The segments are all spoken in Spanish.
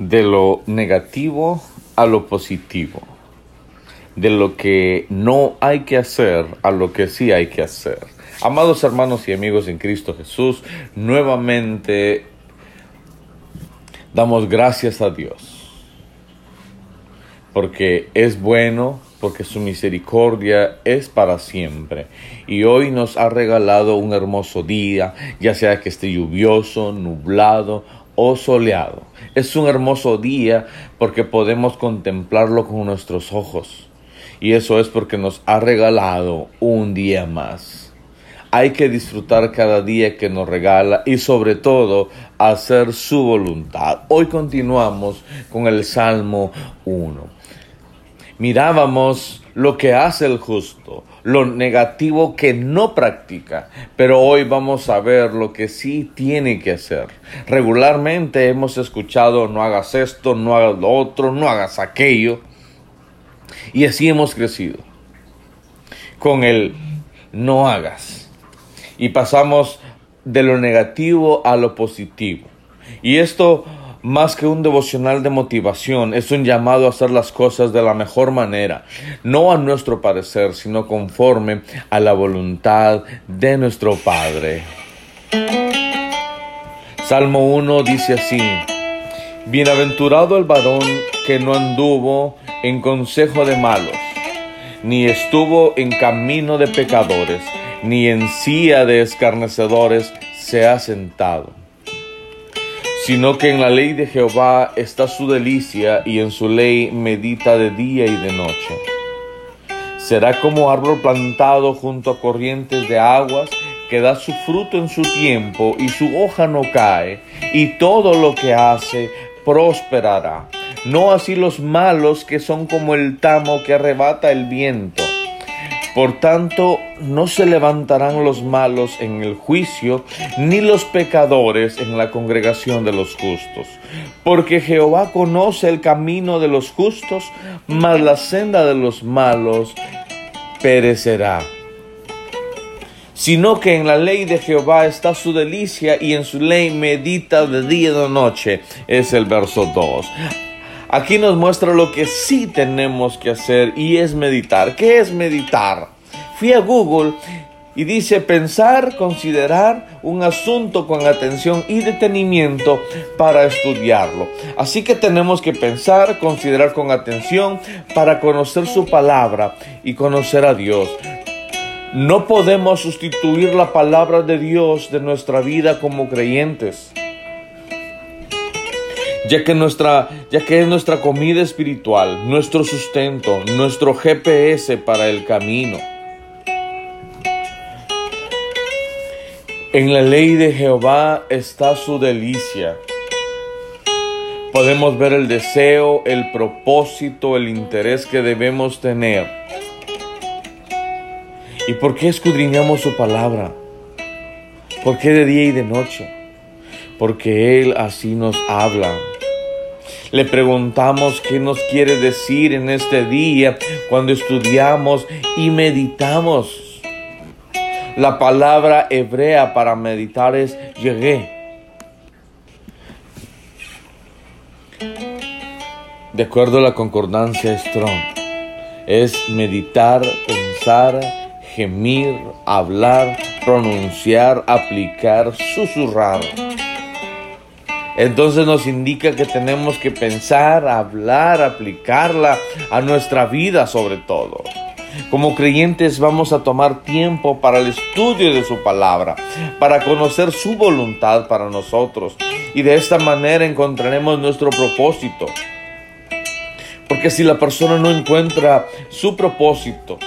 de lo negativo a lo positivo, de lo que no hay que hacer a lo que sí hay que hacer. Amados hermanos y amigos en Cristo Jesús, nuevamente damos gracias a Dios porque es bueno, porque su misericordia es para siempre. Y hoy nos ha regalado un hermoso día, ya sea que esté lluvioso, nublado o soleado. Es un hermoso día porque podemos contemplarlo con nuestros ojos. Y eso es porque nos ha regalado un día más. Hay que disfrutar cada día que nos regala y sobre todo hacer su voluntad. Hoy continuamos con el Salmo 1 mirábamos lo que hace el justo, lo negativo que no practica, pero hoy vamos a ver lo que sí tiene que hacer. Regularmente hemos escuchado no hagas esto, no hagas lo otro, no hagas aquello, y así hemos crecido con el no hagas. Y pasamos de lo negativo a lo positivo. Y esto más que un devocional de motivación, es un llamado a hacer las cosas de la mejor manera, no a nuestro parecer, sino conforme a la voluntad de nuestro Padre. Salmo 1 dice así, Bienaventurado el varón que no anduvo en consejo de malos, ni estuvo en camino de pecadores, ni en silla de escarnecedores se ha sentado sino que en la ley de Jehová está su delicia y en su ley medita de día y de noche. Será como árbol plantado junto a corrientes de aguas que da su fruto en su tiempo y su hoja no cae, y todo lo que hace prosperará. No así los malos que son como el tamo que arrebata el viento. Por tanto, no se levantarán los malos en el juicio, ni los pecadores en la congregación de los justos. Porque Jehová conoce el camino de los justos, mas la senda de los malos perecerá. Sino que en la ley de Jehová está su delicia y en su ley medita de día y de noche. Es el verso 2. Aquí nos muestra lo que sí tenemos que hacer y es meditar. ¿Qué es meditar? Fui a Google y dice pensar, considerar un asunto con atención y detenimiento para estudiarlo. Así que tenemos que pensar, considerar con atención para conocer su palabra y conocer a Dios. No podemos sustituir la palabra de Dios de nuestra vida como creyentes ya que, nuestra, ya que es nuestra comida espiritual, nuestro sustento, nuestro GPS para el camino. En la ley de Jehová está su delicia. Podemos ver el deseo, el propósito, el interés que debemos tener. ¿Y por qué escudriñamos su palabra? ¿Por qué de día y de noche? Porque Él así nos habla. Le preguntamos qué nos quiere decir en este día cuando estudiamos y meditamos. La palabra hebrea para meditar es llegué. De acuerdo a la concordancia Strong, es meditar, pensar, gemir, hablar, pronunciar, aplicar, susurrar. Entonces nos indica que tenemos que pensar, hablar, aplicarla a nuestra vida sobre todo. Como creyentes vamos a tomar tiempo para el estudio de su palabra, para conocer su voluntad para nosotros y de esta manera encontraremos nuestro propósito. Porque si la persona no encuentra su propósito,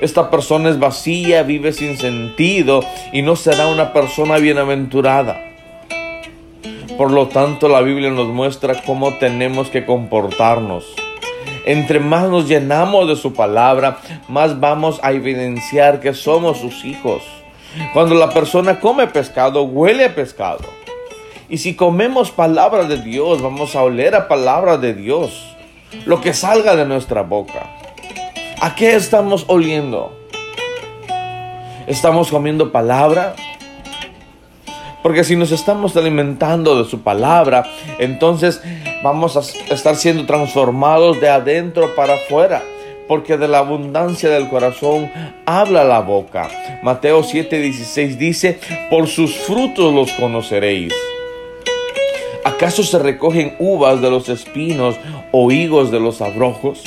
esta persona es vacía, vive sin sentido y no será una persona bienaventurada. Por lo tanto, la Biblia nos muestra cómo tenemos que comportarnos. Entre más nos llenamos de su palabra, más vamos a evidenciar que somos sus hijos. Cuando la persona come pescado, huele a pescado. Y si comemos palabra de Dios, vamos a oler a palabra de Dios. Lo que salga de nuestra boca. ¿A qué estamos oliendo? ¿Estamos comiendo palabra? Porque si nos estamos alimentando de su palabra, entonces vamos a estar siendo transformados de adentro para afuera porque de la abundancia del corazón habla la boca. Mateo 7:16 dice, por sus frutos los conoceréis. ¿Acaso se recogen uvas de los espinos o higos de los abrojos?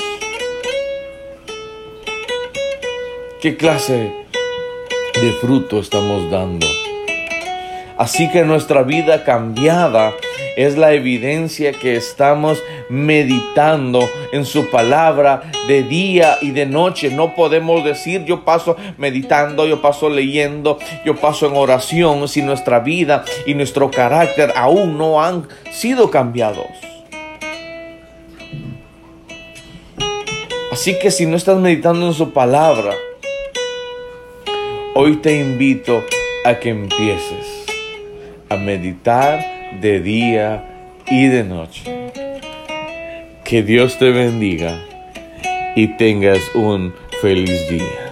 ¿Qué clase de fruto estamos dando? Así que nuestra vida cambiada es la evidencia que estamos meditando en su palabra de día y de noche. No podemos decir yo paso meditando, yo paso leyendo, yo paso en oración si nuestra vida y nuestro carácter aún no han sido cambiados. Así que si no estás meditando en su palabra, hoy te invito a que empieces a meditar de día y de noche. Que Dios te bendiga y tengas un feliz día.